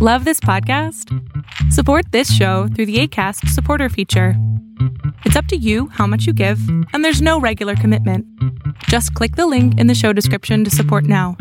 Love this podcast? Support this show through the ACAST supporter feature. It's up to you how much you give, and there's no regular commitment. Just click the link in the show description to support now.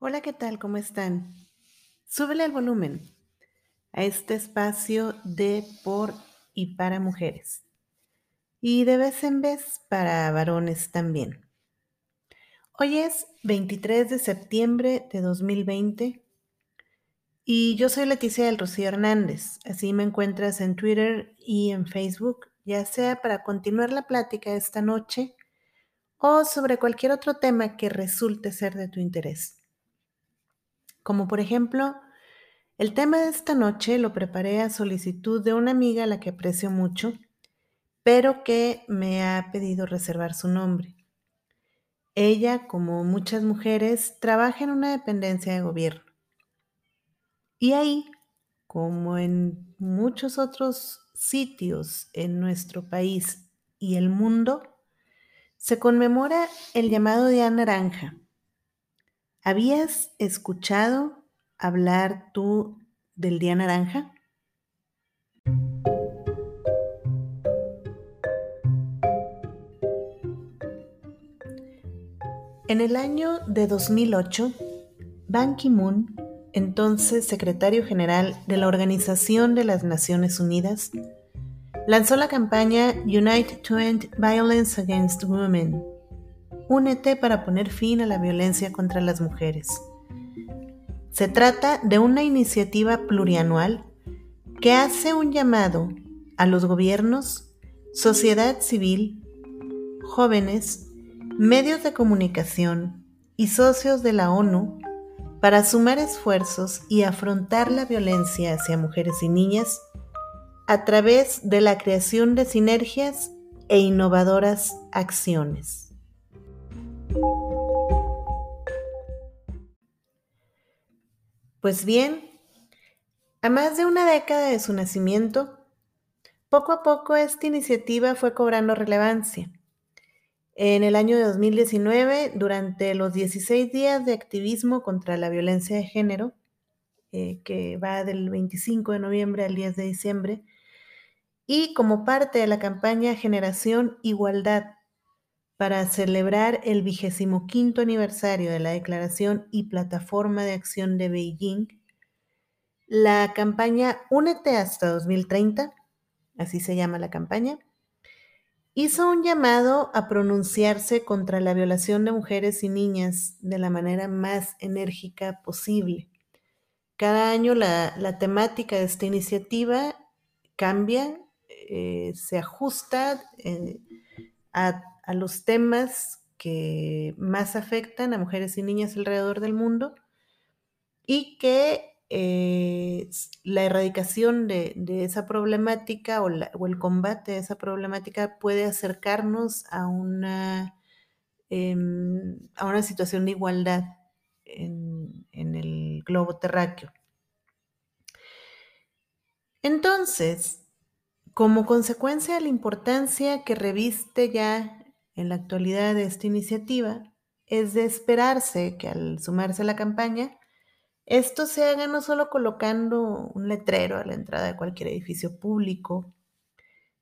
Hola, ¿qué tal? ¿Cómo están? Súbele el volumen a este espacio de por y para mujeres. Y de vez en vez para varones también. Hoy es 23 de septiembre de 2020 y yo soy Leticia del Rocío Hernández. Así me encuentras en Twitter y en Facebook, ya sea para continuar la plática esta noche o sobre cualquier otro tema que resulte ser de tu interés. Como por ejemplo, el tema de esta noche lo preparé a solicitud de una amiga a la que aprecio mucho, pero que me ha pedido reservar su nombre. Ella, como muchas mujeres, trabaja en una dependencia de gobierno. Y ahí, como en muchos otros sitios en nuestro país y el mundo, se conmemora el llamado Día Naranja. ¿Habías escuchado hablar tú del Día Naranja? En el año de 2008, Ban Ki-moon, entonces secretario general de la Organización de las Naciones Unidas, lanzó la campaña Unite to End Violence Against Women. Únete para poner fin a la violencia contra las mujeres. Se trata de una iniciativa plurianual que hace un llamado a los gobiernos, sociedad civil, jóvenes, medios de comunicación y socios de la ONU para sumar esfuerzos y afrontar la violencia hacia mujeres y niñas a través de la creación de sinergias e innovadoras acciones. Pues bien, a más de una década de su nacimiento, poco a poco esta iniciativa fue cobrando relevancia. En el año de 2019, durante los 16 días de activismo contra la violencia de género, eh, que va del 25 de noviembre al 10 de diciembre, y como parte de la campaña Generación Igualdad para celebrar el vigésimo quinto aniversario de la Declaración y Plataforma de Acción de Beijing, la campaña Únete hasta 2030, así se llama la campaña, hizo un llamado a pronunciarse contra la violación de mujeres y niñas de la manera más enérgica posible. Cada año la, temática de esta iniciativa cambia, eh, se ajusta eh, a a los temas que más afectan a mujeres y niñas alrededor del mundo y que eh, la erradicación de, esa problemática o, el combate de esa problemática puede acercarnos a una, em, a una situación de igualdad en, el globo terráqueo. Entonces, como consecuencia de la importancia que reviste ya en la actualidad esta iniciativa, es de esperarse que al sumarse a la campaña, esto se haga no solo colocando un letrero a la entrada de cualquier edificio público,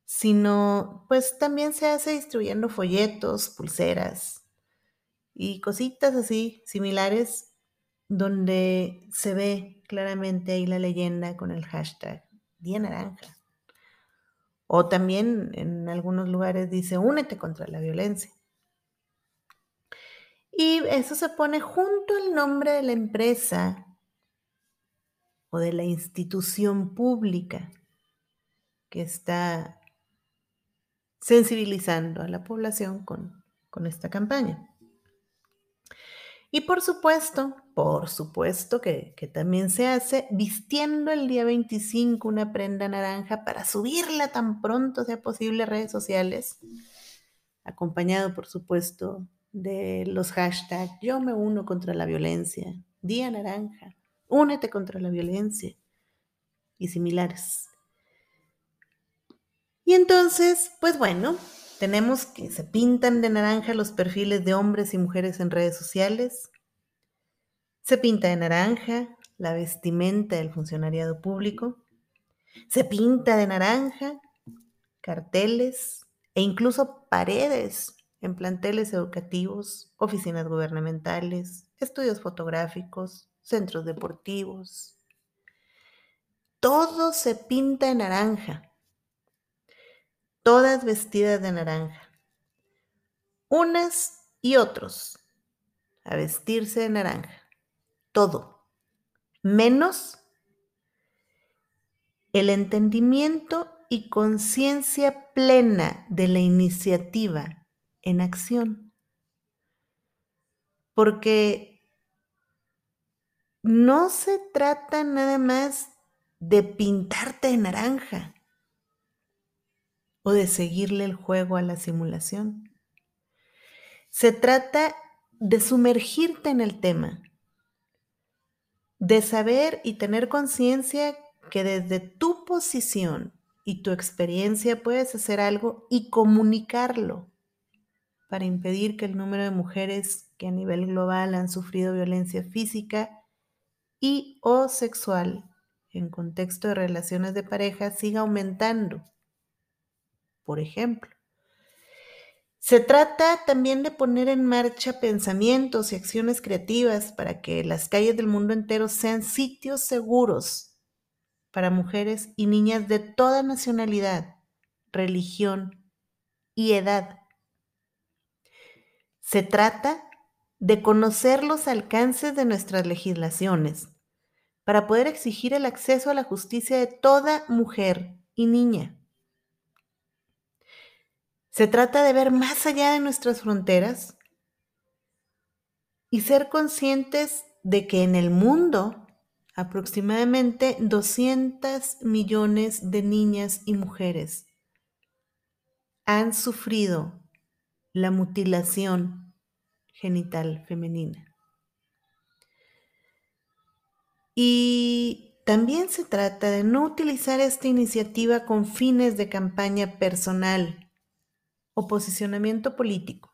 sino pues también se hace distribuyendo folletos, pulseras y cositas así similares donde se ve claramente ahí la leyenda con el hashtag Día Naranja. O también en algunos lugares dice, únete contra la violencia. Y eso se pone junto al nombre de la empresa o de la institución pública que está sensibilizando a la población con, con esta campaña. Y por supuesto, por supuesto que, también se hace vistiendo el día 25 una prenda naranja para subirla tan pronto sea posible a redes sociales, acompañado por supuesto de los hashtags yo me uno contra la violencia, día naranja, únete contra la violencia y similares. Y entonces, pues bueno, tenemos que se pintan de naranja los perfiles de hombres y mujeres en redes sociales. Se pinta de naranja la vestimenta del funcionariado público. Se pinta de naranja carteles e incluso paredes en planteles educativos, oficinas gubernamentales, estudios fotográficos, centros deportivos. Todo se pinta de naranja, todas vestidas de naranja, unas y otros a vestirse de naranja, todo, menos el entendimiento y conciencia plena de la iniciativa en acción. Porque no se trata nada más de pintarte de naranja o de seguirle el juego a la simulación. Se trata de sumergirte en el tema, de saber y tener conciencia que desde tu posición y tu experiencia puedes hacer algo y comunicarlo para impedir que el número de mujeres que a nivel global han sufrido violencia física y o sexual en contexto de relaciones de pareja siga aumentando. Por ejemplo, se trata también de poner en marcha pensamientos y acciones creativas para que las calles del mundo entero sean sitios seguros para mujeres y niñas de toda nacionalidad, religión y edad. Se trata de conocer los alcances de nuestras legislaciones para poder exigir el acceso a la justicia de toda mujer y niña. Se trata de ver más allá de nuestras fronteras y ser conscientes de que en el mundo aproximadamente 200 millones de niñas y mujeres han sufrido la mutilación genital femenina. Y también se trata de no utilizar esta iniciativa con fines de campaña personal o posicionamiento político.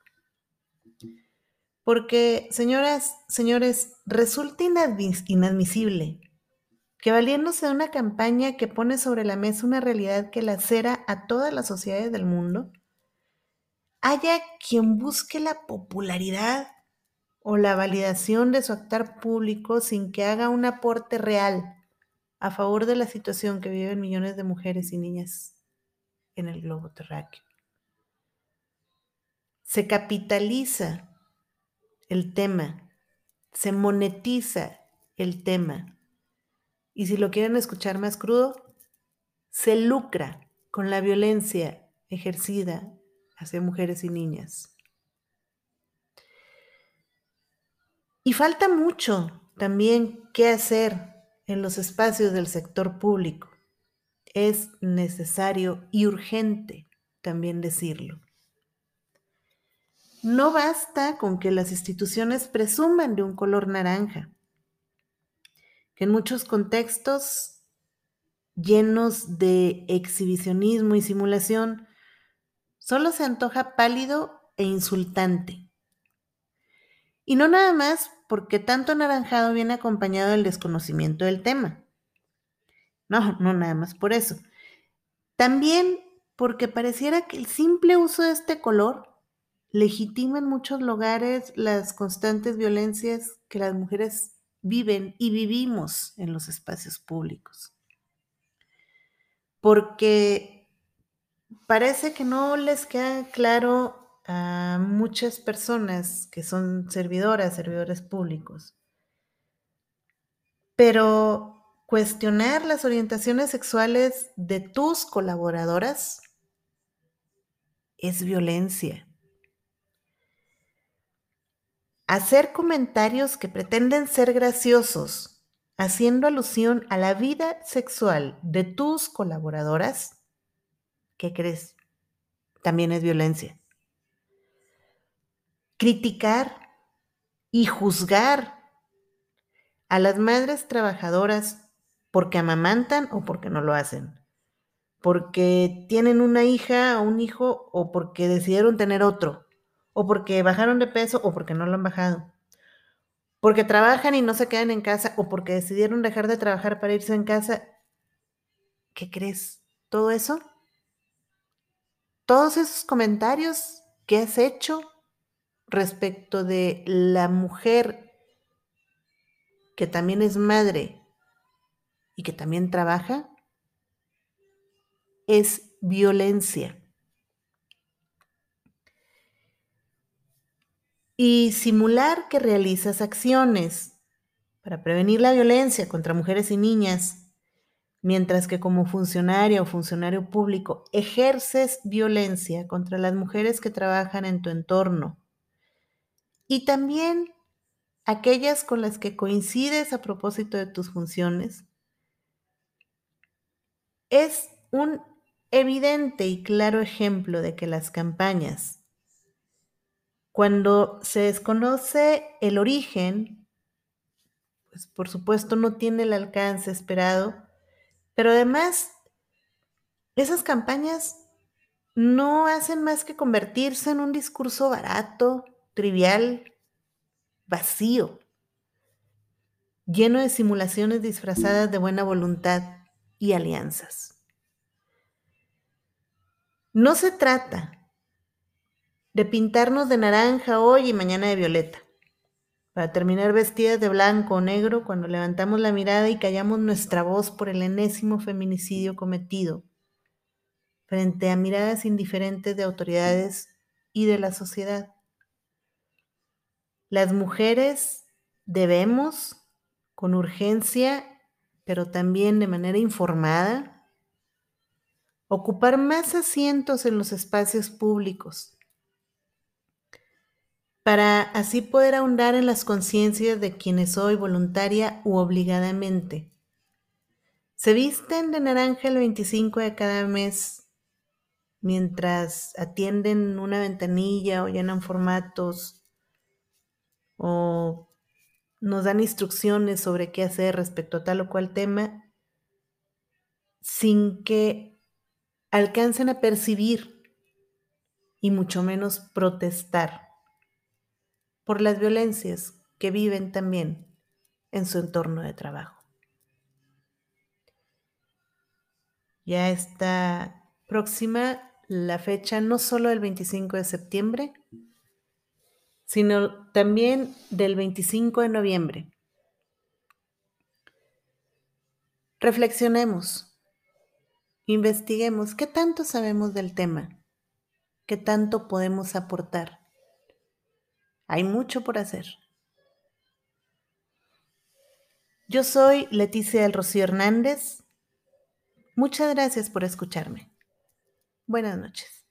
Porque, señoras, señores, resulta inadmisible que valiéndose de una campaña que pone sobre la mesa una realidad que lacera a todas las sociedades del mundo, haya quien busque la popularidad o la validación de su actar público sin que haga un aporte real a favor de la situación que viven millones de mujeres y niñas en el globo terráqueo. Se capitaliza el tema, se monetiza el tema. Y si lo quieren escuchar más crudo, se lucra con la violencia ejercida hacia mujeres y niñas. Y falta mucho también que hacer en los espacios del sector público. Es necesario y urgente también decirlo. No basta con que las instituciones presuman de un color naranja, que en muchos contextos llenos de exhibicionismo y simulación solo se antoja pálido e insultante. Y no nada más porque tanto anaranjado viene acompañado del desconocimiento del tema. No, no nada más por eso. También porque pareciera que el simple uso de este color legitima en muchos lugares las constantes violencias que las mujeres viven y vivimos en los espacios públicos. Porque parece que no les queda claro a muchas personas que son servidoras, servidores públicos. Pero cuestionar las orientaciones sexuales de tus colaboradoras es violencia hacer comentarios que pretenden ser graciosos, haciendo alusión a la vida sexual de tus colaboradoras, ¿qué crees? También es violencia. Criticar y juzgar a las madres trabajadoras porque amamantan o porque no lo hacen, porque tienen una hija o un hijo o porque decidieron tener otro, o porque bajaron de peso o porque no lo han bajado, porque trabajan y no se quedan en casa o porque decidieron dejar de trabajar para irse en casa. ¿Qué crees? Todo eso, todos esos comentarios que has hecho respecto de la mujer que también es madre y que también trabaja, es violencia. Y simular que realizas acciones para prevenir la violencia contra mujeres y niñas, mientras que como funcionaria o funcionario público ejerces violencia contra las mujeres que trabajan en tu entorno. Y también aquellas con las que coincides a propósito de tus funciones, es un evidente y claro ejemplo de que las campañas, cuando se desconoce el origen, pues por supuesto no tiene el alcance esperado, pero además esas campañas no hacen más que convertirse en un discurso barato, trivial, vacío, lleno de simulaciones disfrazadas de buena voluntad y alianzas. No se trata de pintarnos de naranja hoy y mañana de violeta, para terminar vestidas de blanco o negro cuando levantamos la mirada y callamos nuestra voz por el enésimo feminicidio cometido, frente a miradas indiferentes de autoridades y de la sociedad. Las mujeres debemos, con urgencia, pero también de manera informada, ocupar más asientos en los espacios públicos, para así poder ahondar en las conciencias de quienes hoy voluntaria u obligadamente. Se visten de naranja el 25 de cada mes mientras atienden una ventanilla o llenan formatos o nos dan instrucciones sobre qué hacer respecto a tal o cual tema sin que alcancen a percibir y mucho menos protestar por las violencias que viven también en su entorno de trabajo. Ya está próxima la fecha no solo del 25 de septiembre, sino también del 25 de noviembre. Reflexionemos Investiguemos qué tanto sabemos del tema, qué tanto podemos aportar. Hay mucho por hacer. Yo soy Leticia del Rocío Hernández. Muchas gracias por escucharme. Buenas noches.